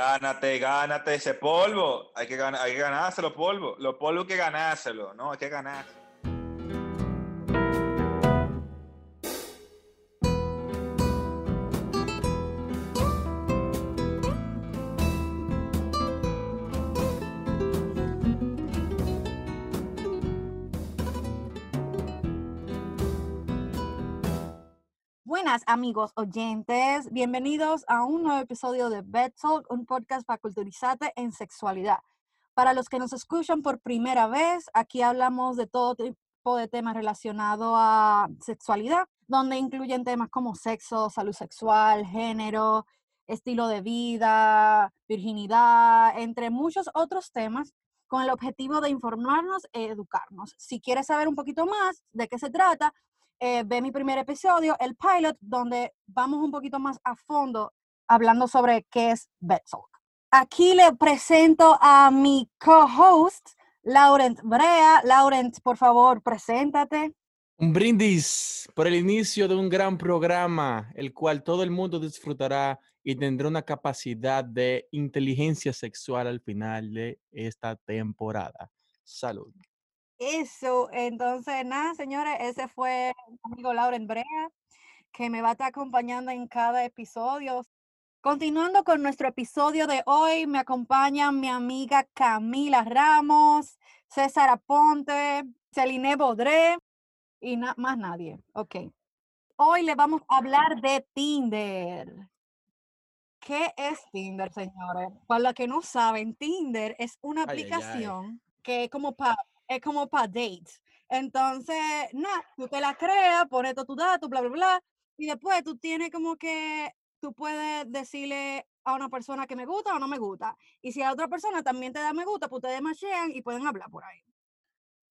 Gánate, gánate ese polvo. Hay que, hay que ganárselo, polvo. Los polvos hay que ganárselo, ¿no? Hay que ganar. Amigos oyentes, bienvenidos a un nuevo episodio de Bed Talk, un podcast para culturizarte en sexualidad. Para los que nos escuchan por primera vez, aquí hablamos de todo tipo de temas relacionados a sexualidad, donde incluyen temas como sexo, salud sexual, género, estilo de vida, virginidad, entre muchos otros temas con el objetivo de informarnos e educarnos. Si quieres saber un poquito más de qué se trata, eh, ve mi primer episodio, el pilot, donde vamos un poquito más a fondo hablando sobre qué es Talk. Aquí le presento a mi co-host, Laurent Brea. Laurent, por favor, preséntate. Un brindis por el inicio de un gran programa, el cual todo el mundo disfrutará y tendrá una capacidad de inteligencia sexual al final de esta temporada. Salud. Eso, entonces, nada, señores, ese fue mi amigo Lauren Brea, que me va a estar acompañando en cada episodio. Continuando con nuestro episodio de hoy, me acompaña mi amiga Camila Ramos, César Aponte, Celine Bodré y más nadie. Ok. Hoy le vamos a hablar de Tinder. ¿Qué es Tinder, señores? Para los que no saben, Tinder es una aplicación que es como para es como para dates. Entonces, nada, tú te la creas, pones todo tu dato, bla, bla, bla, y después tú tienes como que, tú puedes decirle a una persona que me gusta o no me gusta. Y si a otra persona también te da me gusta, pues ustedes machean y pueden hablar por ahí.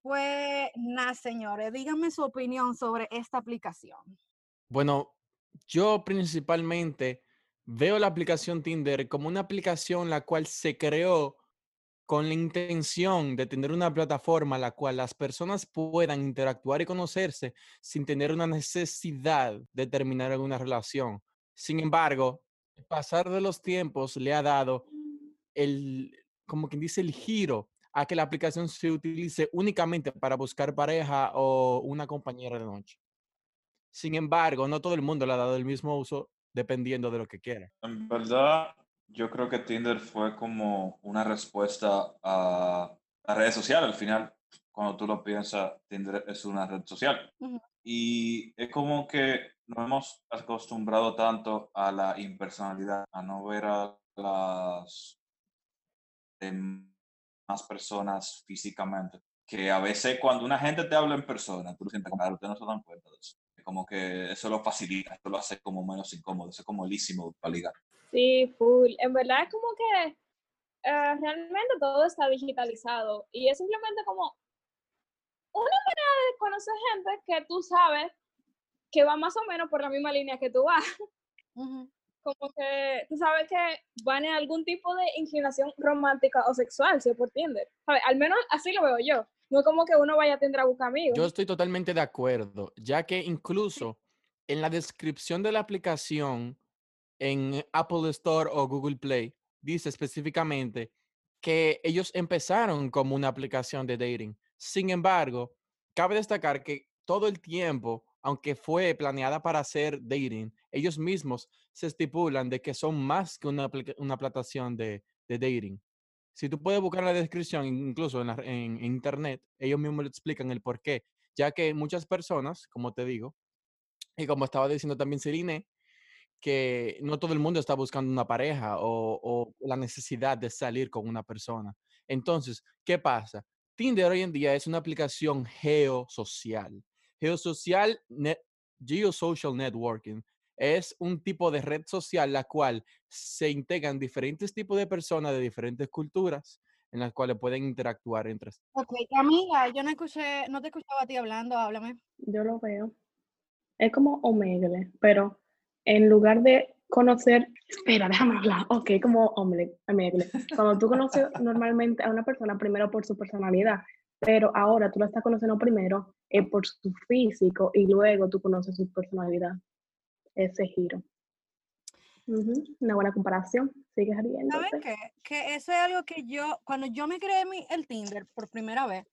Pues nada, señores, díganme su opinión sobre esta aplicación. Bueno, yo principalmente veo la aplicación Tinder como una aplicación la cual se creó con la intención de tener una plataforma en la cual las personas puedan interactuar y conocerse sin tener una necesidad de terminar en una relación. Sin embargo, el pasar de los tiempos le ha dado el, como quien dice, el giro a que la aplicación se utilice únicamente para buscar pareja o una compañera de noche. Sin embargo, no todo el mundo le ha dado el mismo uso dependiendo de lo que quiera. En verdad, yo creo que Tinder fue como una respuesta a las redes sociales al final. Cuando tú lo piensas, Tinder es una red social. Y es como que nos hemos acostumbrado tanto a la impersonalidad, a no ver a las demás personas físicamente, que a veces cuando una gente te habla en persona, tú lo sientes como, ustedes no se dan cuenta de eso. Como que eso lo facilita, eso lo hace como menos incómodo, eso es como lísimo para ligar. Sí, full. En verdad es como que eh, realmente todo está digitalizado y es simplemente como una manera de conocer gente que tú sabes que va más o menos por la misma línea que tú vas. Como que tú sabes que van en algún tipo de inclinación romántica o sexual, si es por Tinder. Al menos así lo veo yo. No como que uno vaya a Tinder a buscar amigos. Yo estoy totalmente de acuerdo, ya que incluso en la descripción de la aplicación en Apple Store o Google Play dice específicamente que ellos empezaron como una aplicación de dating. Sin embargo, cabe destacar que todo el tiempo, aunque fue planeada para hacer dating, ellos mismos se estipulan de que son más que una, una aplicación de, dating. Si tú puedes buscar la descripción, incluso en, en, internet, ellos mismos le explican el por qué, ya que muchas personas, como te digo, y como estaba diciendo también Serine, que no todo el mundo está buscando una pareja o, la necesidad de salir con una persona. Entonces, ¿qué pasa? Tinder hoy en día es una aplicación geosocial. Geosocial, geosocial networking, es un tipo de red social la cual se integran diferentes tipos de personas de diferentes culturas en las cuales pueden interactuar entre sí. Ok, amiga, yo no escuché, no te escuchaba a ti hablando, háblame. Yo lo veo. Es como Omegle, pero en lugar de conocer, espera, déjame hablar, ok, como hombre, cuando tú conoces normalmente a una persona primero por su personalidad, pero ahora tú la estás conociendo primero eh, por su físico y luego tú conoces su personalidad, ese giro. Una buena comparación. Sigues riendo. ¿Saben qué? Que eso es algo que yo, cuando yo me creé mi, el Tinder por primera vez,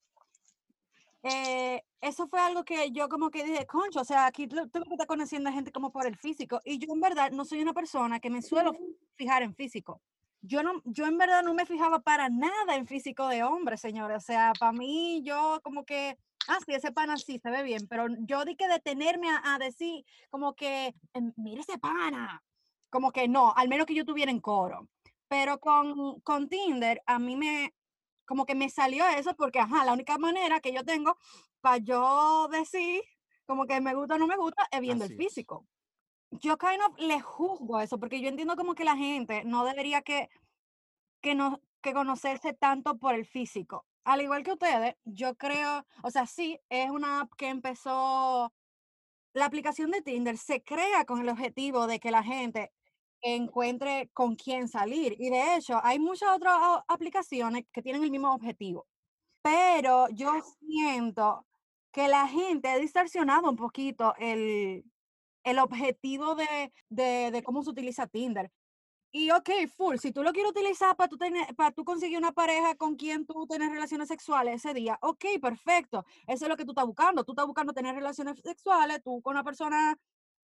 eh, eso fue algo que yo como que dije, concho, o sea, aquí tú que estás conociendo a gente como por el físico. Y yo en verdad no soy una persona que me suelo fijar en físico. Yo, no, yo en verdad no me fijaba para nada en físico de hombre, señores. O sea, para mí yo como que, ah, sí, ese pana sí se ve bien, pero yo di que detenerme a, decir como que, em, mire ese pana, como que no, al menos que yo tuviera en coro. Pero con, con Tinder a mí me, como que me salió eso porque, ajá, la única manera que yo tengo para yo decir como que me gusta o no me gusta es viendo el físico. Yo kind of le juzgo eso porque yo entiendo como que la gente no debería que, que, no, que conocerse tanto por el físico. Al igual que ustedes, yo creo, o sea, sí, es una app que empezó, la aplicación de Tinder se crea con el objetivo de que la gente encuentre con quién salir. Y de hecho, hay muchas otras aplicaciones que tienen el mismo objetivo. Pero yo siento que la gente ha distorsionado un poquito el, el objetivo de, de, de, cómo se utiliza Tinder. Y ok, full, si tú lo quieres utilizar para tú, tener, para tú conseguir una pareja con quien tú tienes relaciones sexuales ese día, ok, perfecto. Eso es lo que tú estás buscando. Tú estás buscando tener relaciones sexuales, tú con una persona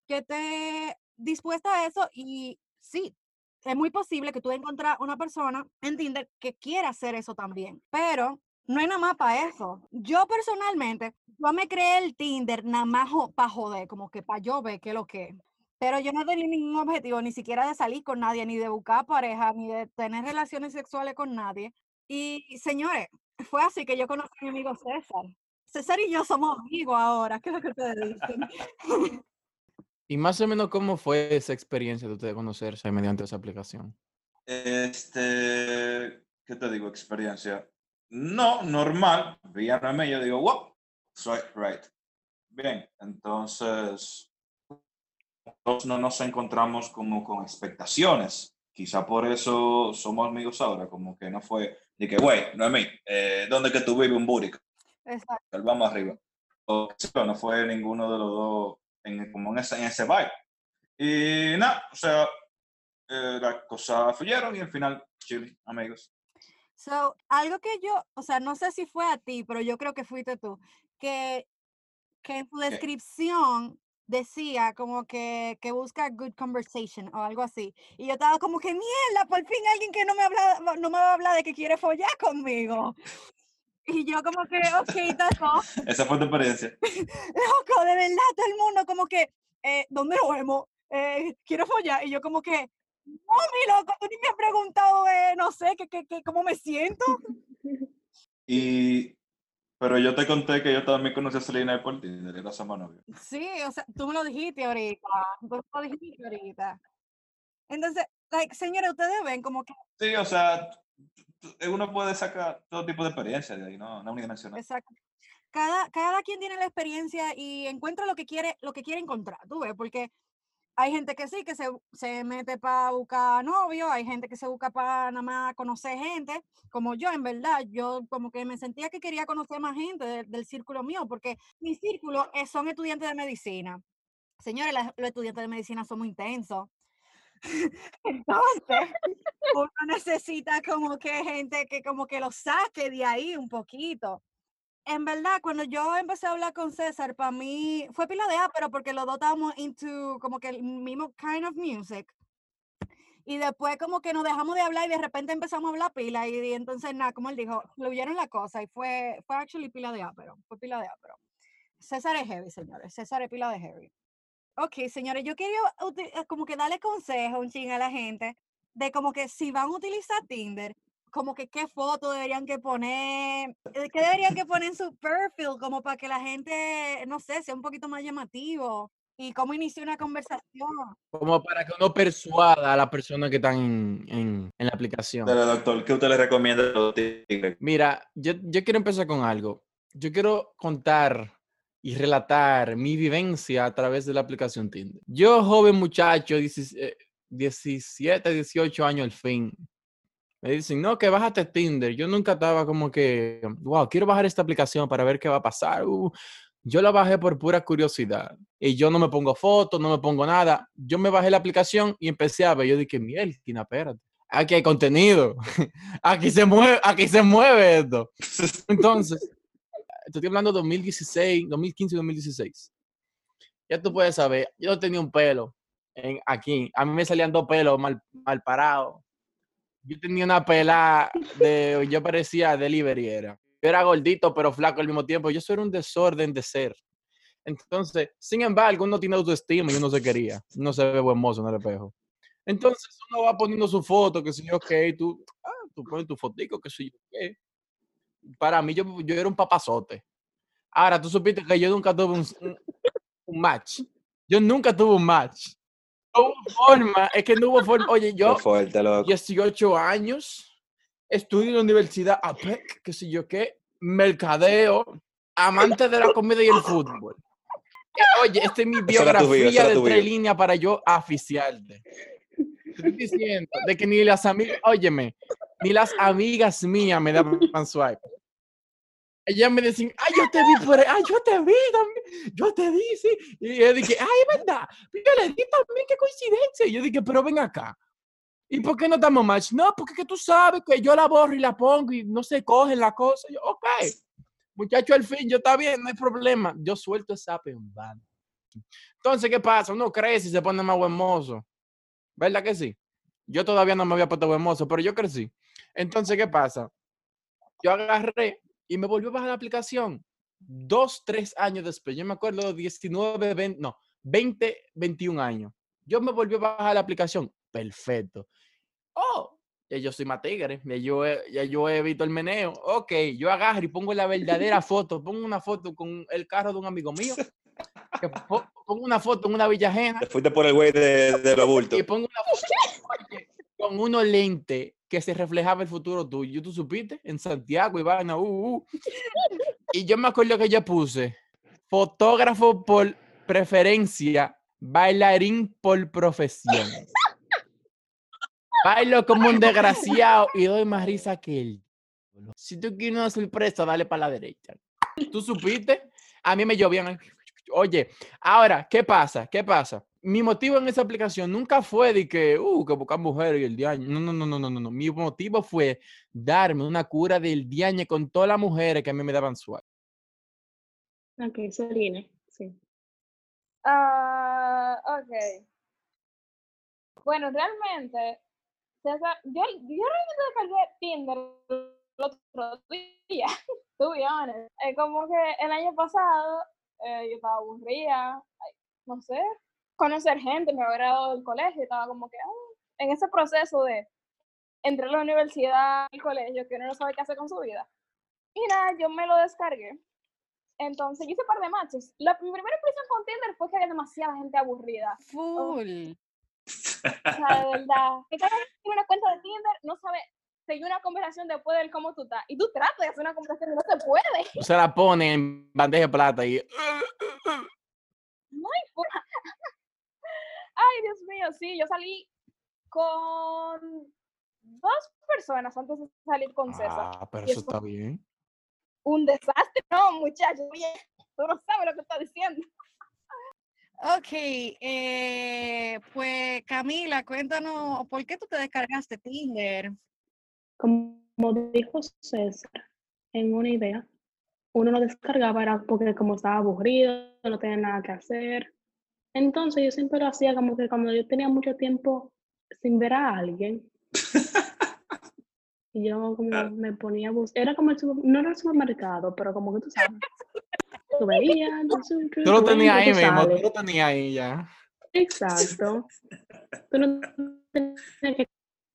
que esté dispuesta a eso y sí, es muy posible que tú encuentres una persona en Tinder que quiera hacer eso también, pero no hay nada más para eso. Yo personalmente, yo me creé el Tinder nada más para joder, como que para yo ver qué es lo que es. Pero yo no tenía ningún objetivo, ni siquiera de salir con nadie, ni de buscar pareja, ni de tener relaciones sexuales con nadie. Y señores, fue así que yo conocí a mi amigo César. César y yo somos amigos ahora, ¿qué es lo que ustedes dicen? Y más o menos, ¿cómo fue esa experiencia de ustedes conocerse mediante esa aplicación? Este, ¿qué te digo? Experiencia. No, normal. Vi a y yo digo, wow, soy right. Bien, entonces, nosotros no nos encontramos como con expectaciones. Quizá por eso somos amigos ahora, como que no fue, de que, güey, Noemí, eh, ¿dónde que tú vives un búrico? Exacto. Vamos arriba. O, no fue ninguno de los dos en, como en ese, en ese vibe. Y nada, o sea, eh, las cosas fluyeron y al final, chill, amigos. So, algo que yo, o sea, no sé si fue a ti, pero yo creo que fuiste tú, que, que en tu descripción decía como que, que busca good conversation o algo así. Y yo estaba como que, mierda, por fin alguien que no me, habla, no me va a hablar de que quiere follar conmigo. Y yo como que, ok, taco. Esa fue tu experiencia. Loco, de verdad, todo el mundo como que, eh, ¿dónde nos vemos? Eh, quiero follar. Y yo como que, no, mi loco, tú ni me has preguntado, eh, no sé, que, que, que, cómo me siento. Y, pero yo te conté que yo también conocí a Selena por Tinder, era su novio. Sí, o sea, tú me lo dijiste ahorita, tú me lo dijiste ahorita. Entonces, like, señores, ustedes ven como que... Sí, o sea, uno puede sacar todo tipo de experiencia de ahí, ¿no? No unidimensional. Exacto. Cada, cada quien tiene la experiencia y encuentra lo que quiere, lo que quiere encontrar, tú ves, porque hay gente que sí, que se, se mete para buscar novio, hay gente que se busca para nada más conocer gente, como yo, en verdad, yo como que me sentía que quería conocer más gente del círculo mío, porque mi círculo son estudiantes de medicina. Señores, los estudiantes de medicina son muy intensos. Entonces, uno necesita como que gente que como que lo saque de ahí un poquito. En verdad, cuando yo empecé a hablar con César, para mí fue pila de A, pero porque los dos estábamos into como que el mismo kind of music. Y después como que nos dejamos de hablar y de repente empezamos a hablar pila y, entonces nada, como él dijo, fluyeron la cosa y fue, fue actually pila de A, pero fue pila de A, pero César es heavy, señores, César es pila de heavy. Ok, señores, yo quería eh, como que darle consejo un ching a la gente de como que si van a utilizar Tinder, como que qué foto deberían que poner, eh, qué deberían que poner en su perfil, como para que la gente, no sé, sea un poquito más llamativo y cómo iniciar una conversación. Como para que uno persuada a la persona que están en, en, en la aplicación. Pero doctor, ¿qué usted le recomienda Mira, yo, yo quiero empezar con algo. Yo quiero contar y relatar mi vivencia a través de la aplicación Tinder. Yo, joven muchacho, 17, 18 años al fin, me dicen, no, que bájate Tinder. Yo nunca estaba como que, wow, quiero bajar esta aplicación para ver qué va a pasar. Uh, Yo la bajé por pura curiosidad. Y yo no me pongo fotos, no me pongo nada. Yo me bajé la aplicación y empecé a ver. Yo dije, mierda, espérate. Aquí hay contenido. Aquí se mueve, aquí se mueve esto. Entonces, estoy hablando de 2016, 2015 2016. Ya tú puedes saber, yo tenía un pelo en, aquí. A mí me salían dos pelos mal, mal parados. Yo tenía una pela de, yo parecía delivery era. Yo era gordito pero flaco al mismo tiempo. Yo soy un desorden de ser. Entonces, sin embargo, uno tiene autoestima y uno se quería. Uno se ve buen mozo en el espejo. Entonces, uno va poniendo su foto, que si yo, ok, tú, ah, tú pones tu fotico, que si yo, qué. Para mí, yo, yo era un papazote. Ahora, tú supiste que yo nunca tuve un, un match. Yo nunca tuve un match. No hubo forma, es que no hubo forma. Oye, yo, fuerte, 18 años, estudio en la universidad APEC, qué sé yo qué, mercadeo, amante de la comida y el fútbol. Oye, esta es mi biografía de tres líneas para yo aficiarte. Estoy diciendo de que ni las amigas, óyeme, ni las amigas mías me daban swipe. Ellas me decían, ay, yo te vi por ahí, ay, yo te vi también, yo te vi, sí. Y yo dije, ay, verdad, yo le di también, qué coincidencia. Y yo dije, pero ven acá. ¿Y por qué no damos match? No, porque que tú sabes que yo la borro y la pongo y no se coge la cosa. Yo, ok, muchacho, al fin, yo está bien, no hay problema. Yo suelto esa pembada. Entonces, ¿qué pasa? Uno crece y se pone más buen mozo. ¿Verdad que sí? Yo todavía no me había puesto buen mozo, pero yo crecí. Entonces, ¿qué pasa? Yo agarré y me volvió a bajar la aplicación. Dos, tres años después, yo me acuerdo 19, 20, no, 20, 21 años. Yo me volvió a bajar la aplicación. Perfecto. Oh, ya yo soy más tigre, ya yo, he, ya yo he visto el meneo. Ok, yo agarro y pongo la verdadera foto. Pongo una foto con el carro de un amigo mío. pongo una foto en una villa ajena. Te fuiste por el güey de, de los Y pongo una foto con unos lentes que se reflejaba el futuro tuyo. ¿Tú supiste? En Santiago, Ivana. Uh, uh. Y yo me acuerdo que yo puse fotógrafo por preferencia, bailarín por profesión. Bailo como un desgraciado y doy más risa que él. Si tú quieres una sorpresa, dale para la derecha. ¿Tú supiste? A mí me llovían. Oye, ahora, ¿qué pasa? ¿Qué pasa? Mi motivo en esa aplicación nunca fue de que, uh, que buscar mujeres y el diaño. No, no, no, no, no, no. Mi motivo fue darme una cura del diaño con todas las mujeres que a mí me daban suave. Ok, Serine, sí. Ah, ok. Bueno, realmente, yo, yo realmente descargué Tinder el otro día, to be honest. como que el año pasado eh, yo estaba aburrida, no sé, conocer gente, me había graduado del colegio, estaba como que ah", en ese proceso de entrar a la universidad, al colegio, que uno no sabe qué hacer con su vida. Y nada, yo me lo descargué. Entonces, yo hice un par de matches. La, mi primera impresión con Tinder fue que había demasiada gente aburrida. Full. O sea, de verdad. Que cada vez tiene una cuenta de Tinder, no sabe seguir una conversación después del cómo tú estás. Y tú tratas de hacer una conversación y no se puede. Se la pone en bandeja de plata y... No hay forma. Sí, yo salí con dos personas antes de salir con César. Ah, pero eso está bien. Un desastre, no, muchachos, tú no sabes lo que estás diciendo. Ok, eh, pues Camila, cuéntanos, ¿por qué tú te descargaste Tinder? Como dijo César, en una idea, uno lo descargaba era porque como estaba aburrido, no tenía nada que hacer, entonces yo siempre lo hacía como que cuando yo tenía mucho tiempo sin ver a alguien, y yo como me ponía a buscar, era como el no era el supermercado, pero como que tú sabes, tú veías, tú lo tenías ahí mismo, tú lo tenías ahí ya. Exacto. Tú no tenías que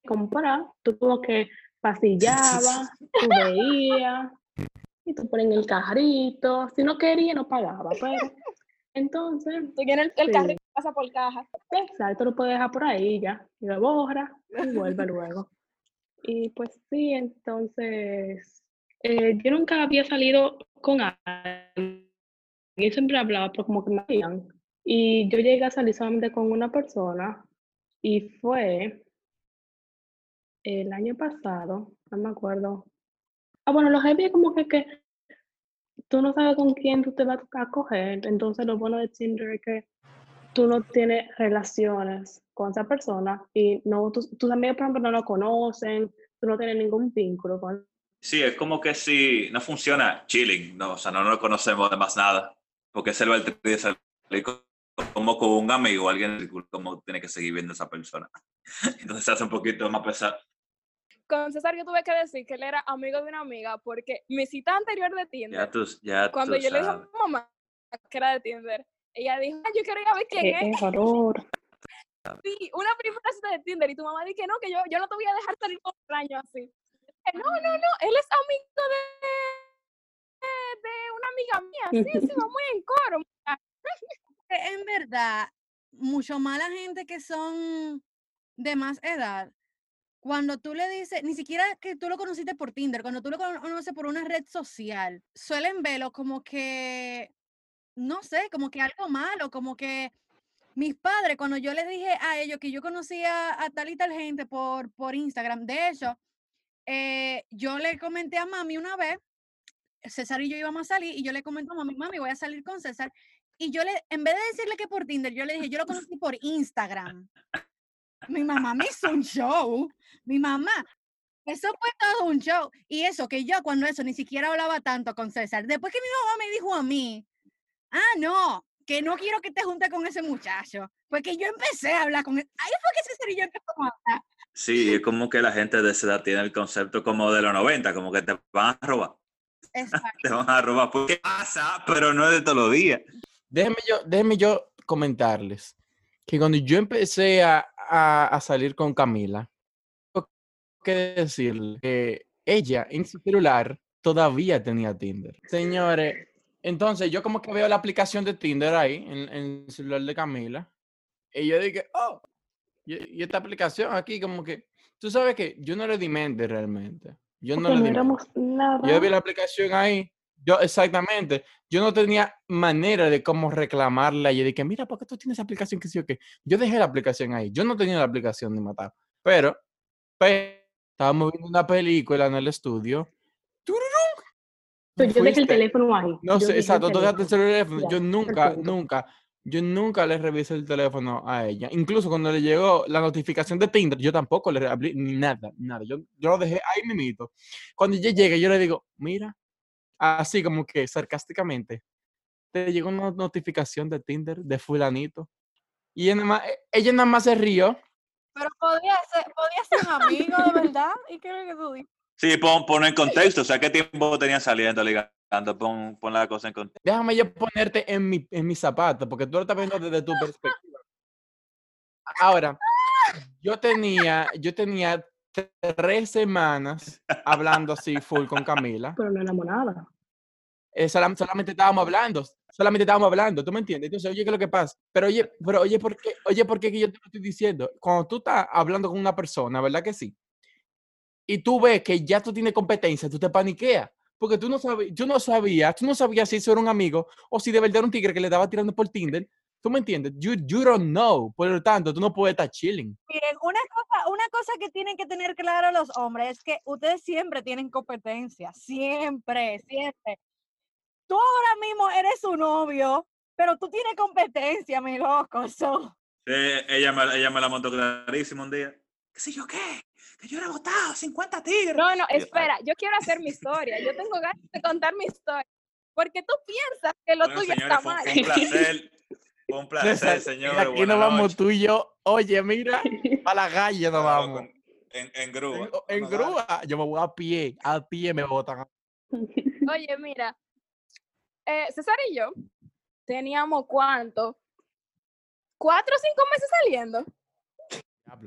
comprar, tú como que pasillabas, tú veías, y tú en el carrito, si no quería no pagaba, pero entonces. Tú tienes el, el carrito pasa por caja. Exacto, lo puedes dejar por ahí ya. Y lo borra y vuelve luego. Y pues sí, entonces. Eh, yo nunca había salido con alguien. Yo siempre hablaba, pero como que me habían. Y yo llegué a salir solamente con una persona. Y fue el año pasado, no me acuerdo. Ah, bueno, los había como que, que tú no sabes con quién tú te vas a coger. Entonces lo bueno de Tinder es que tú no tienes relaciones con esa persona y no, tus, tus amigos, por ejemplo, no lo conocen, tú no tienes ningún vínculo con Sí, es como que si no funciona chilling, no, o sea, no nos conocemos de más nada, porque es el de salir como con un amigo alguien, como tiene que seguir viendo a esa persona. Entonces se hace un poquito más pesado. Con César yo tuve que decir que él era amigo de una amiga porque mi cita anterior de Tinder, Ya tú, ya cuando tú yo le dije a mamá que era de Tinder, ella dijo, "Ay, yo quiero ir a ver quién qué es. horror. Sí, una primera cita de Tinder y tu mamá dice que no, que yo, yo no te voy a dejar salir por un año así. Dije, No, no, no, él es amigo de, de, de una amiga mía. Sí, sí, vamos en coro. que en verdad, mucho más la gente que son de más edad, cuando tú le dices, ni siquiera que tú lo conociste por Tinder, cuando tú lo cono- conoces por una red social, suelen verlo como que, no sé, como que algo malo, como que mis padres, cuando yo les dije a ellos que yo conocía a tal y tal gente por, por Instagram, de hecho, eh, yo le comenté a mami una vez, César y yo íbamos a salir, y yo le comenté a mami, mami, voy a salir con César. Y yo le, en vez de decirle que por Tinder, yo le dije, yo lo conocí por Instagram. Mi mamá me hizo un show. Mi mamá. Eso fue todo un show. Y eso, que yo cuando eso ni siquiera hablaba tanto con César. Después que mi mamá me dijo a mí, ah, no, que no quiero que te junte con ese muchacho. Porque yo empecé a hablar con él. Ahí fue que César y yo empezamos a hablar. Sí, es como que la gente de esa edad tiene el concepto como de los 90, como que te van a robar, Exacto. te van a robar. Porque pasa, pero no es de todos los días. Déjenme yo, déjenme yo comentarles que cuando yo empecé a, a- a salir con Camila, tengo que decirle que ella en su celular todavía tenía Tinder. Señores, entonces yo como que veo la aplicación de Tinder ahí en, en el celular de Camila y yo dije, oh, y, y esta aplicación aquí como que, tú sabes que yo no le di mente realmente. Yo no Porque le no di mente. nada. Yo vi la aplicación ahí. Yo, exactamente. Yo no tenía manera de cómo reclamarla. Y yo dije, mira, ¿por qué tú tienes esa aplicación que sí o qué? Yo dejé la aplicación ahí. Yo no tenía la aplicación ni matar. Pero, pero, estábamos viendo una película en el estudio. Tú Yo dejé el teléfono ahí. No sé, exacto, tú dejaste el teléfono. Ya, Yo nunca, punto. nunca, yo nunca le revisé el teléfono a ella. Incluso cuando le llegó la notificación de Tinder, yo tampoco le abrí nada, nada. Yo, yo lo dejé ahí mismito. Cuando ella llega, yo le digo, mira, así como que sarcásticamente, te llegó una notificación de Tinder de fulanito. Y ella nada más, e- ella nada más se rió. Pero podía ser, podía ser un amigo, de verdad. ¿Y qué es lo que tú dices? Sí, pon, pon en contexto, o sea, ¿qué tiempo tenían saliendo, ligando? Pon, pon la cosa en contexto. Déjame yo ponerte en mi, en mis zapatos, porque tú lo estás viendo desde tu perspectiva. Ahora, yo tenía, yo tenía tres semanas hablando así full con Camila. Pero no. Eh, solam- solamente estábamos hablando, solamente estábamos hablando, ¿tú me entiendes? Entonces, oye, ¿qué es lo que pasa? Pero oye, pero oye, ¿por qué? Oye, ¿por qué que yo te lo estoy diciendo? Cuando tú estás hablando con una persona, ¿verdad que sí? Y tú ves que ya tú tienes competencia, tú te paniqueas. Porque tú no sabías, yo no sabía, tú no sabías si eso era un amigo o si de verdad era un tigre que le estaba tirando por Tinder. ¿Tú me entiendes? You, you don't know. Por lo tanto, tú no puedes estar chilling. Miren, una cosa, una cosa que tienen que tener claro los hombres es que ustedes siempre tienen competencia, siempre, siempre. Tú ahora mismo eres su novio, pero tú tienes competencia, mi loco. so. Sí, ella, me, ella me la montó clarísimo un día. ¿Qué sé yo qué? Que yo era votado, 50 tigres. No, no, Y yo, "Ay, espera, yo quiero hacer mi historia. Yo tengo ganas de contar mi historia. Porque tú piensas que lo bueno, tuyo señores, está fue, mal. fue un placer. Un placer, señores. aquí nos vamos noches. tú y yo. Oye, mira, a la calle nos Claro, vamos. con- En, en grúa. En, en grúa, yo me voy a pie, a pie me botan. Oye, mira, eh, César y yo teníamos cuánto? ¿Cuatro o cinco meses saliendo?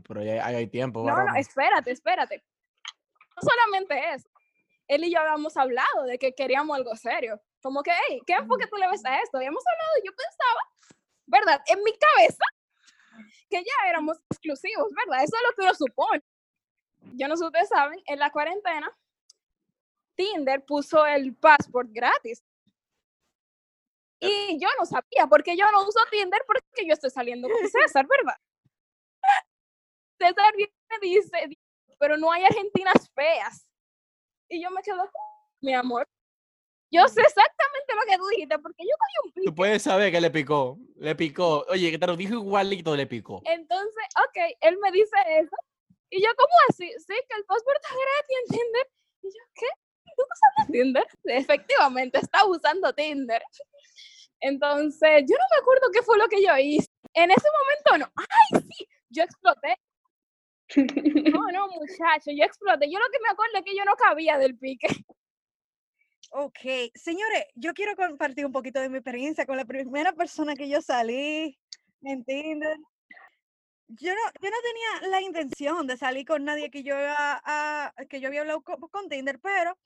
Pero ya hay, hay tiempo. No, no, espérate, espérate. No solamente eso. Él y yo habíamos hablado de que queríamos algo serio. Como que, hey, ¿qué enfoque tú le ves a esto? Habíamos hablado y yo pensaba, ¿verdad? En mi cabeza, que ya éramos exclusivos, ¿verdad? Eso es lo que uno supone. Yo no sé si ustedes saben, en la cuarentena, Tinder puso el passport gratis. Y yo no sabía, porque yo no uso Tinder porque yo estoy saliendo con César, ¿verdad? César me dice, pero no hay argentinas feas. Y yo me quedo, mi amor, yo sé exactamente lo que tú dijiste, porque yo cogí un pique. Tú puedes saber que le picó, le picó. Oye, que te lo dijo igualito, le picó. Entonces, ok, él me dice eso. Y yo, ¿cómo así? Sí, que el password está gratis en Tinder. Y yo, ¿qué? ¿Tú estás usando Tinder? Efectivamente, está usando Tinder. Entonces, yo no me acuerdo qué fue lo que yo hice. En ese momento, no. ¡Ay, sí! Yo exploté. No, no, muchacho, yo exploté. Yo lo que me acuerdo es que yo no cabía del pique. Ok, señores, yo quiero compartir un poquito de mi experiencia con la primera persona que yo salí en Tinder. Yo no, yo no tenía la intención de salir con nadie que yo, a, que yo había hablado con, Tinder, pero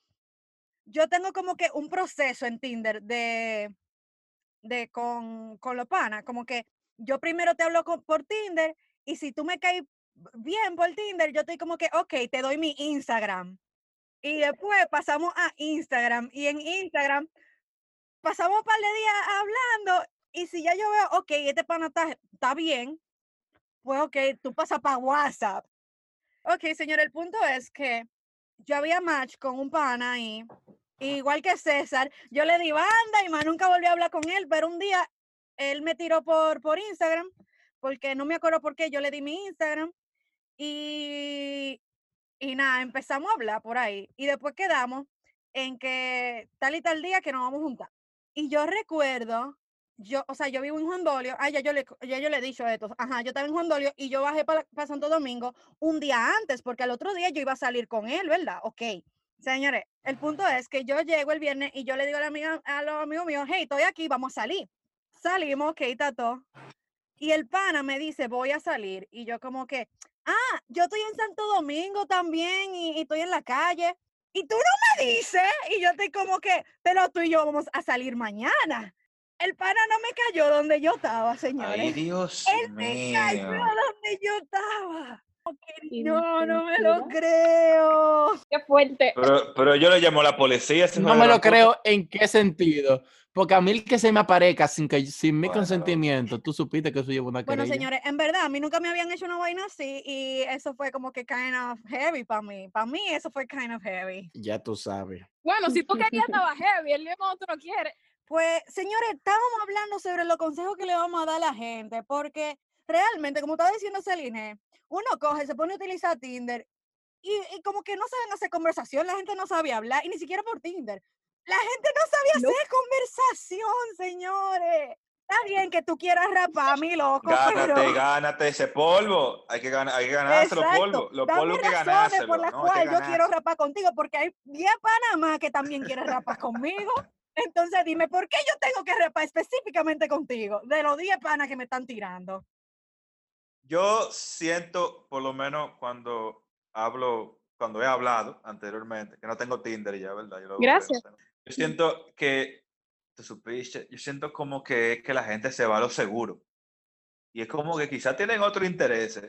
yo tengo como que un proceso en Tinder de, de con, con los panas, como que yo primero te hablo por Tinder y si tú me caes bien por Tinder, yo estoy como que, ok, te doy mi Instagram. Y después pasamos a Instagram y en Instagram pasamos un par de días hablando y si ya yo veo, ok, este pana está, bien, pues ok, tú pasas para WhatsApp. Ok, señor, el punto es que yo había match con un pana ahí, igual que César, yo le di banda y más nunca volví a hablar con él, pero un día él me tiró por, por Instagram, porque no me acuerdo por qué, yo le di mi Instagram y, y nada, empezamos a hablar por ahí y después quedamos en que tal y tal día que nos vamos a juntar. Y yo recuerdo, yo, o sea, yo vivo en Juan Dolio, ah, ya yo le, ya yo le he dicho esto, ajá, yo estaba en Juan Dolio y yo bajé para, Santo Domingo un día antes, porque al otro día yo iba a salir con él, ¿verdad? Ok. Señores, el punto es que yo llego el viernes y yo le digo a, la amiga, a los amigos míos, hey, estoy aquí, vamos a salir. Salimos, ok, tato. Y el pana me dice, voy a salir. Y yo como que, ah, yo estoy en Santo Domingo también y, estoy en la calle. Y tú no me dices. Y yo estoy como que, pero tú y yo vamos a salir mañana. El pana no me cayó donde yo estaba, señores. Ay, Dios Él me cayó donde yo estaba. No, no me lo creo. Qué fuerte. Pero, pero yo le llamo a la policía. No me lo creo en qué sentido. Porque a mí el que se me aparezca sin, que, sin mi consentimiento, tú supiste que eso lleva una querella. Bueno, señores, en verdad, a mí nunca me habían hecho una vaina así y eso fue como que kind of heavy para mí. Para mí eso fue kind of heavy. Ya tú sabes. Bueno, si tú querías estaba heavy, el tú no quieres. Pues, señores, estábamos hablando sobre los consejos que le vamos a dar a la gente, porque realmente, como estaba diciendo Celine, uno coge, se pone a utilizar Tinder y, y, como que no saben hacer conversación, la gente no sabe hablar, y ni siquiera por Tinder. La gente no sabía hacer conversación, señores. Está bien que tú quieras rapar, mi loco. Gánate, gánate ese polvo. Hay que, ganar, hay que ganarse los polvos. Los polvos que ganarse. por las cuales yo quiero rapar contigo, porque hay 10 Panamá que también quieren rapar conmigo. Entonces dime, ¿por qué yo tengo que rapar específicamente contigo? De los 10 panas que me están tirando. Yo siento, por lo menos cuando hablo, cuando he hablado anteriormente, que no tengo Tinder ya, ¿verdad? Gracias. Yo siento que, te supiste, yo siento como que es que la gente se va a lo seguro. Y es como que quizás tienen otro interés,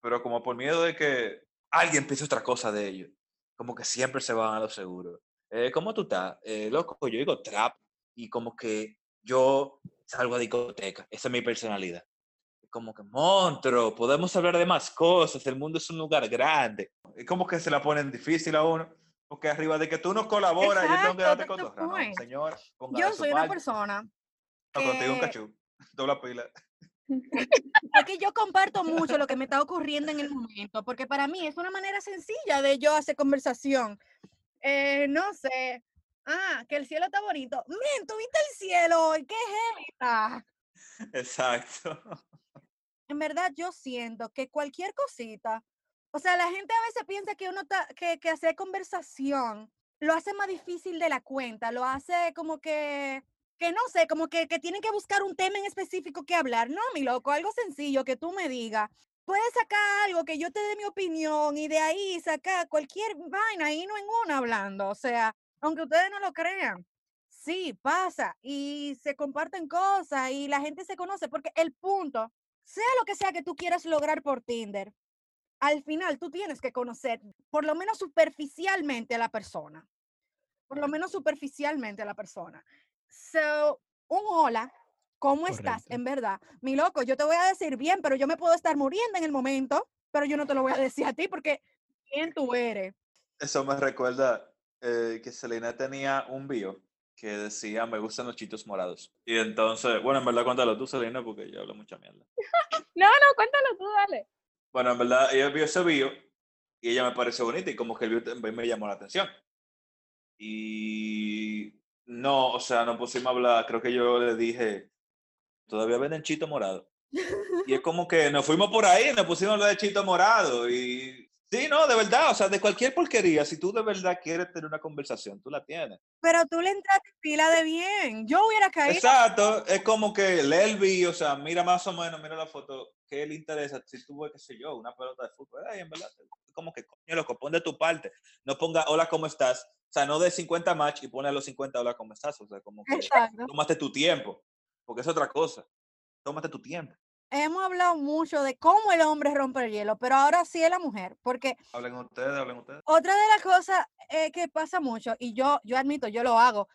pero como por miedo de que alguien piense otra cosa de ellos, como que siempre se van a lo seguro. Eh, ¿Cómo tú estás? Eh, loco, yo digo trap y como que yo salgo a discoteca. Esa es mi personalidad. Como que, monstruo, podemos hablar de más cosas, el mundo es un lugar grande. Es como que se la ponen difícil a uno. Porque arriba de que tú no colaboras, yo tengo que darte cotorra. No, señor, yo soy una persona. No, contigo un cachú. Dobla pila. Aquí yo comparto mucho lo que me está ocurriendo en el momento, porque para mí es una manera sencilla de yo hacer conversación. Eh, no sé. Ah, que el cielo está bonito. Miren, ¿tuviste el cielo? ¿Qué es esta? Exacto. En verdad, yo siento que cualquier cosita o sea, la gente a veces piensa que uno que, que hacer conversación lo hace más difícil de la cuenta, lo hace como que, que no sé, como que, que tienen que buscar un tema en específico que hablar. No, mi loco, algo sencillo que tú me digas. Puedes sacar algo que yo te dé mi opinión y de ahí sacar cualquier vaina y no en una hablando. O sea, aunque ustedes no lo crean, sí, pasa y se comparten cosas y la gente se conoce porque el punto, sea lo que sea que tú quieras lograr por Tinder, al final tú tienes que conocer por lo menos superficialmente a la persona. Por lo menos superficialmente a la persona. So, un hola, ¿cómo estás? En verdad, mi loco, yo te voy a decir bien, pero yo me puedo estar muriendo en el momento, pero yo no te lo voy a decir a ti porque ¿quién tú eres? Eso me recuerda eh, que Selena tenía un bio que decía, me gustan los chitos morados. Y entonces, bueno, en verdad cuéntalo tú, Selena, porque yo hablo mucha mierda. no, no, cuéntalo tú, dale. Bueno, en verdad, ella vio ese video y ella me pareció bonita y como que el video me llamó la atención. Y no, o sea, no pusimos a hablar, creo que yo le dije, todavía venden chito morado. Y es como que nos fuimos por ahí, nos pusimos a hablar de chito morado y Sí, no, de verdad, o sea, de cualquier porquería, si tú de verdad quieres tener una conversación, tú la tienes. Pero tú le entraste pila de bien, yo hubiera caído. Exacto, es como que Lelvi, o sea, mira más o menos, mira la foto, ¿qué le interesa? Si tú qué sé yo, una pelota de fútbol, ay, en verdad, como que coño, loco, pon de tu parte, no ponga hola, ¿cómo estás? O sea, no de 50 match y pone a los 50 hola, ¿cómo estás? O sea, como que tómate tu tiempo, porque es otra cosa, tómate tu tiempo hemos hablado mucho de cómo el hombre rompe el hielo, pero ahora sí es la mujer, porque... Hablen ustedes, hablen ustedes. Otra de las cosas eh, que pasa mucho, y yo, yo admito, yo lo hago,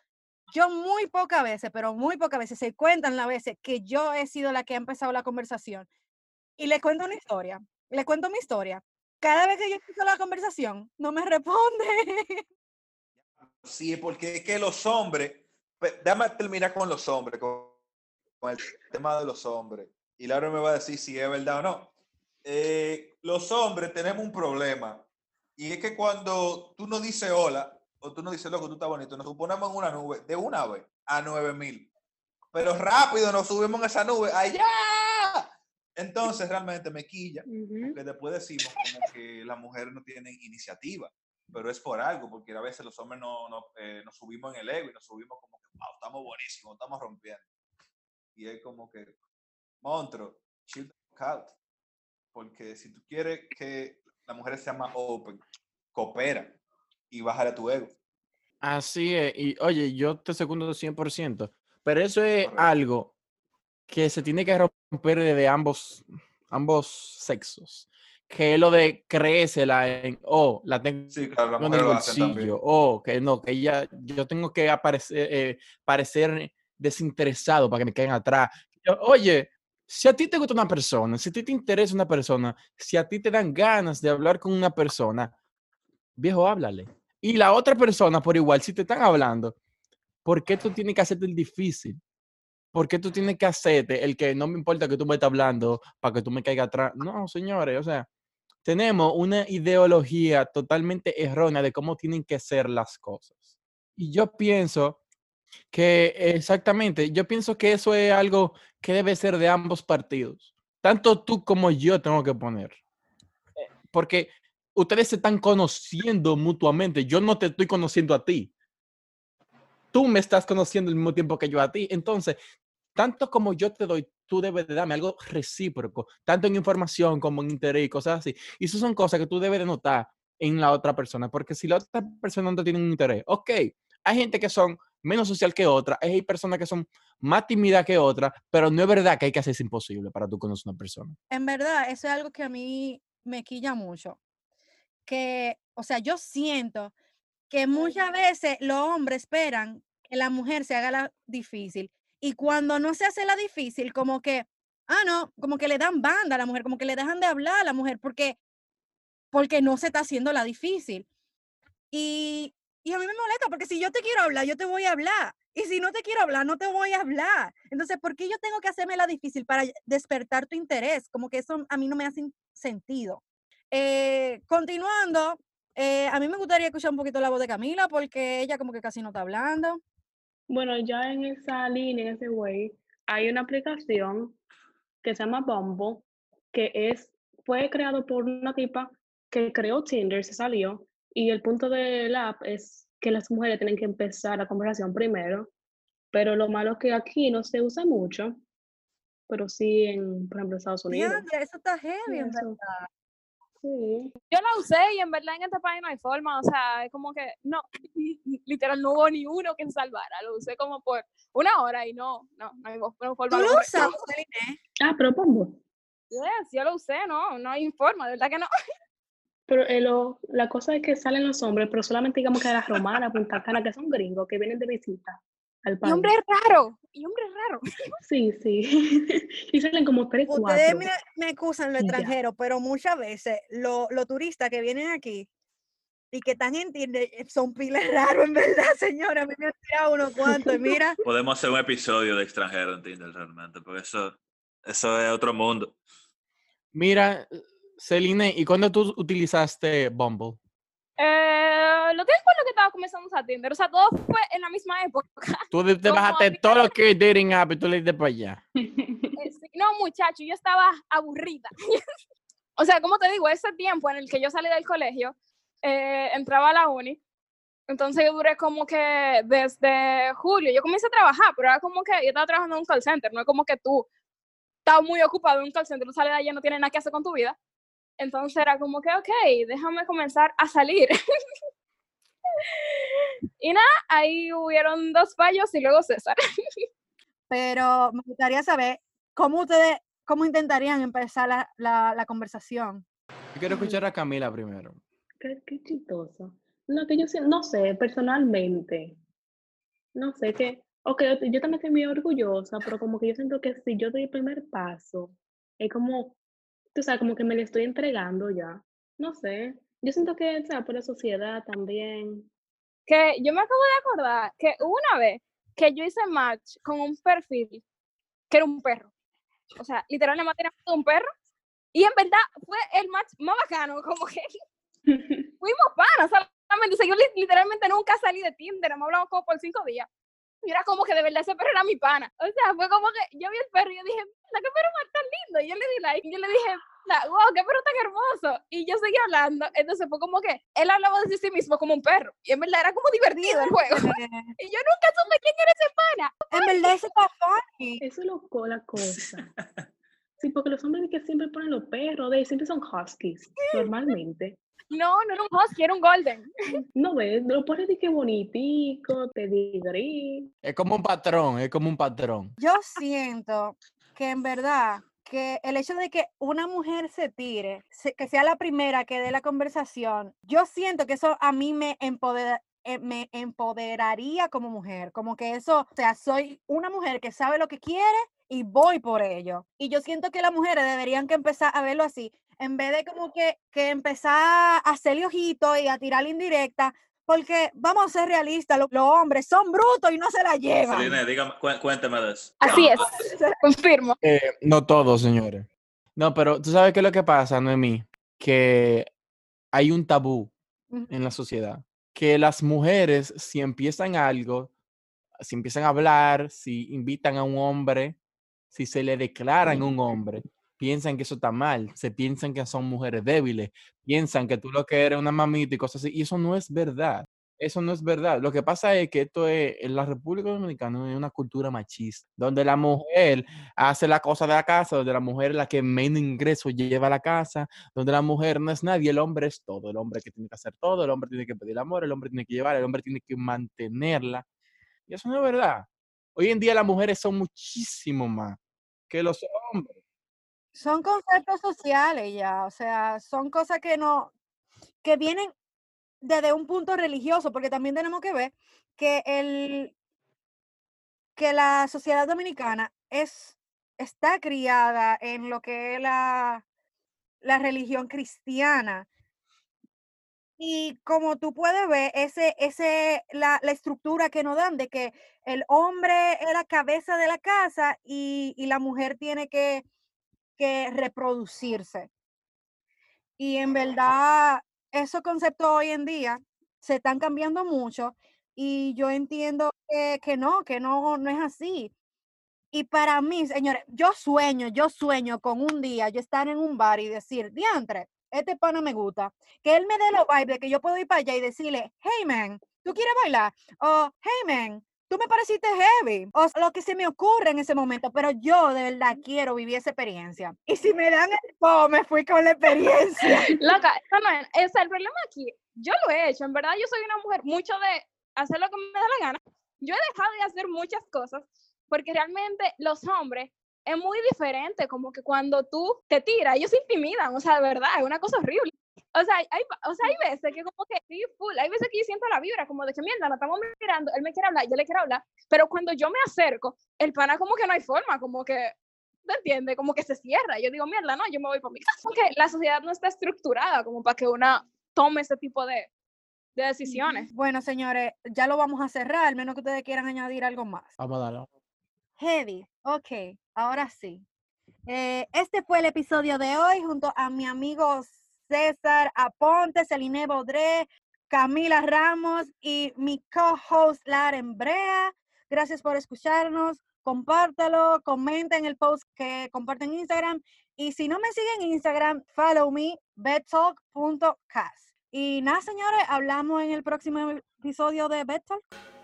yo muy pocas veces, pero muy pocas veces, se cuentan las veces que yo he sido la que ha empezado la conversación. Y le cuento una historia, le cuento mi historia. Cada vez que yo empiezo la conversación, no me responde. Sí, porque es que los hombres, pues, déjame terminar con los hombres, con el tema de los hombres y Laura me va a decir si es verdad o no. Eh, los hombres tenemos un problema y es que cuando tú nos dices hola o tú nos dices loco, tú estás bonito, nos ponemos en una nube de una vez a 9000. Pero rápido nos subimos en esa nube, allá. Entonces realmente me quilla, porque después decimos como que las mujeres no tienen iniciativa, pero es por algo, porque a veces los hombres no, no eh, nos subimos en el ego y nos subimos como que, wow, estamos buenísimos, estamos rompiendo. Y es como que, Montro, chill out. Porque si tú quieres que la mujer sea más open, coopera y bájale tu ego. Así es. Y oye, yo te segundo 100%. Pero eso es algo que se tiene que romper de ambos, ambos sexos. Que es lo de creérsela en, oh, la tengo en el bolsillo, oh, que no, que ella, yo tengo que aparecer, eh, parecer desinteresado para que me caigan atrás. oye, si a ti te gusta una persona, si a ti te interesa una persona, si a ti te dan ganas de hablar con una persona, viejo, háblale. Y la otra persona, por igual, si te están hablando, ¿por qué tú tienes que hacerte el difícil? ¿Por qué tú tienes que hacerte el que no me importa que tú me estés hablando para que tú me caigas atrás? No, señores, o sea, tenemos una ideología totalmente errónea de cómo tienen que ser las cosas. Y yo pienso que exactamente, yo pienso que eso es algo que debe ser de ambos partidos. Tanto tú como yo tengo que poner. Eh, porque ustedes se están conociendo mutuamente. Yo no te estoy conociendo a ti. Tú me estás conociendo al mismo tiempo que yo a ti. Entonces, tanto como yo te doy, tú debes de darme algo recíproco, tanto en información como en interés y cosas así. Y eso son cosas que tú debes de notar en la otra persona, porque si la otra persona no tiene un interés, ok, hay gente que son menos social que otra, hay personas que son más tímidas que otras, pero no es verdad que hay que hacerse imposible para tú conocer a una persona. En verdad, eso es algo que a mí me quilla mucho. Que, o sea, yo siento que muchas veces los hombres esperan que la mujer se haga la difícil. Y cuando no se hace la difícil, como que, ah, no, como que le dan banda a la mujer, como que le dejan de hablar a la mujer porque, porque no se está haciendo la difícil. Y y a mí me molesta porque si yo te quiero hablar, yo te voy a hablar. Y si no te quiero hablar, no te voy a hablar. Entonces, ¿por qué yo tengo que hacerme la difícil para despertar tu interés? Como que eso a mí no me hace sentido. Eh, continuando, eh, a mí me gustaría escuchar un poquito la voz de Camila porque ella como que casi no está hablando. Bueno, ya en esa línea, en ese way, hay una aplicación que se llama Bumble, que es, fue creado por una tipa que creó Tinder, se salió, y el punto del app es que las mujeres tienen que empezar la conversación primero, pero lo malo es que aquí no se usa mucho, pero sí en, por ejemplo, Estados Unidos. eso está heavy, en verdad. Sí. Yo la usé y en verdad en este país no hay forma, o sea, es como que no, literal no hubo ni uno que salvara, lo usé como por una hora y no, no, no hay, forma. ¿Tú lo usas, Ah, pero pongo. Yes, yo lo usé, no, no hay forma, de verdad que no. Pero eh, lo, la cosa es que salen los hombres, pero solamente digamos que las romanas, Punta Cana, que son gringos, que vienen de visita al. Y hombre raro, y hombre raro. Sí, sí. y salen como tres, Ustedes me, me acusan lo extranjero, pero muchas veces los turistas que vienen aquí y que están en Tinder eh, son piles raros, en verdad, señora. A mí me han tirado unos cuantos, mira. Podemos hacer un episodio de extranjero en Tinder realmente, porque eso, eso es otro mundo. Mira, Celine, ¿y cuándo tú utilizaste Bumble? Eh, lo en lo que estaba comenzando a Tinder. O sea, todo fue en la misma. Tú te te bajaste todo lo que es dating app y tú le diste para allá. No, muchacho, yo estaba aburrida. o sea, como te digo, ese tiempo en el que yo salí del colegio, eh, entraba a la uni. Entonces yo duré como que desde julio, yo comencé a trabajar, pero era como que yo estaba trabajando en un call center, no es como que tú estás muy ocupado en un call center, tú sales de allá y no tienes nada que hacer con tu vida. Entonces era como que, ok, déjame comenzar a salir. y nada, ahí hubieron dos fallos y luego César. Pero me gustaría saber cómo ustedes, cómo intentarían empezar la, la, la conversación. Yo quiero escuchar a Camila primero. Qué, qué chistoso. No, que yo sí- no sé, personalmente. No sé, que, ok, yo, yo también estoy muy orgullosa, pero como que yo siento que si yo doy el primer paso, es como, tú sabes, como que me le estoy entregando ya. No sé, yo siento que, o sea, por la sociedad también. que yo me acabo de acordar que hubo una vez que yo hice match con un perfil que era un perro. O sea, literalmente era un perro. Y en verdad fue el match más bacano, como que fuimos panas, solamente. O sea, yo li- literalmente nunca salí de Tinder, me hablamos como por cinco días. Y era como que de verdad ese perro era mi pana. O sea, fue como que yo vi el perro y yo dije, la qué perro más tan lindo. Y yo le di like y yo le dije, la, wow, qué perro tan hermoso. Y yo seguí hablando. Entonces fue como que él hablaba de sí mismo como un perro. Y en verdad era como divertido el juego. Y yo nunca supe quién era ese pana. en verdad eso está funny. Eso es lo, co- la cosa. Sí, porque los hombres que siempre ponen los perros, de siempre son huskies, normalmente. No, no era un husky, era un golden. No ves, lo pones de que bonitico, te gris. Es como un patrón, es como un patrón. Yo siento que en verdad que el hecho de que una mujer se tire, que sea la primera que dé la conversación, yo siento que eso a mí me eh, me empoderaría como mujer, como que eso, o sea, soy una mujer que sabe lo que quiere y voy por ello. Y yo siento que las mujeres deberían que empezar a verlo así, en vez de como que, que empezar a hacerle ojito y a tirarle indirecta, porque vamos a ser realistas, lo- los hombres son brutos y no se la llevan. Celine, dígame, cué- cuéntame de eso. Así es, confirmo. Eh, no todos, señores. No, pero tú sabes qué es lo que pasa, Noemí, que hay un tabú en la sociedad, que las mujeres si empiezan algo, si empiezan a hablar, si invitan a un hombre, si se le declaran un hombre, piensan que eso está mal, se piensan que son mujeres débiles, piensan que tú lo que eres una mamita y cosas así, y eso no es verdad. Eso no es verdad. Lo que pasa es que esto es, en la República Dominicana es una cultura machista, donde la mujer hace la cosa de la casa, donde la mujer es la que menos ingresos lleva a la casa, donde la mujer no es nadie, el hombre es todo, el hombre que tiene que hacer todo, el hombre tiene que pedir amor, el hombre tiene que llevar, el hombre tiene que mantenerla. Y eso no es verdad. Hoy en día las mujeres son muchísimo más que los hombres. Son conceptos sociales ya, o sea, son cosas que no, que vienen desde un punto religioso, porque también tenemos que ver que el, que la sociedad dominicana es, está criada en lo que es la, la religión cristiana. Y como tú puedes ver, ese, ese, la, la estructura que nos dan de que el hombre es la cabeza de la casa y, y la mujer tiene que, que reproducirse. Y en verdad, esos conceptos hoy en día se están cambiando mucho y yo entiendo que, que no, que no, no es así. Y para mí, señores, yo sueño, yo sueño con un día yo estar en un bar y decir, diantre, este pana me gusta, que él me dé los vibes de que yo puedo ir para allá y decirle, hey man, ¿tú quieres bailar? O hey man, tú me pareciste heavy, o lo que se me ocurre en ese momento, pero yo de verdad quiero vivir esa experiencia. Y si me dan el po, me fui con la experiencia. Loca, no es, o sea, el problema aquí, yo lo he hecho, en verdad yo soy una mujer mucho de hacer lo que me da la gana. Yo he dejado de hacer muchas cosas porque realmente los hombres es muy diferente, como que cuando tú te tiras, ellos se intimidan, o sea, de verdad, es una cosa horrible. O sea, hay, o sea, hay veces que como que sí, full, hay veces que yo siento la vibra, como de que mierda, nos estamos mirando, él me quiere hablar, yo le quiero hablar, pero cuando yo me acerco, el pana como que no hay forma, como que, ¿te entiendes? Como que se cierra. Yo digo, mierda, no, yo me voy para mi casa. Porque la sociedad no está estructurada como para que una tome ese tipo de, de decisiones. Bueno, señores, ya lo vamos a cerrar, al menos que ustedes quieran añadir algo más. Vamos a darle. Heavy, ok, ahora sí. Eh, este fue el episodio de hoy junto a mi amigo César Aponte, Celine Baudré, Camila Ramos y mi co-host Laren Brea. Gracias por escucharnos. Compártalo, comenta en el post que comparten en Instagram. Y si no me siguen en Instagram, follow me, bedtalk.cast. Y nada, señores, hablamos en el próximo episodio de Bedtalk.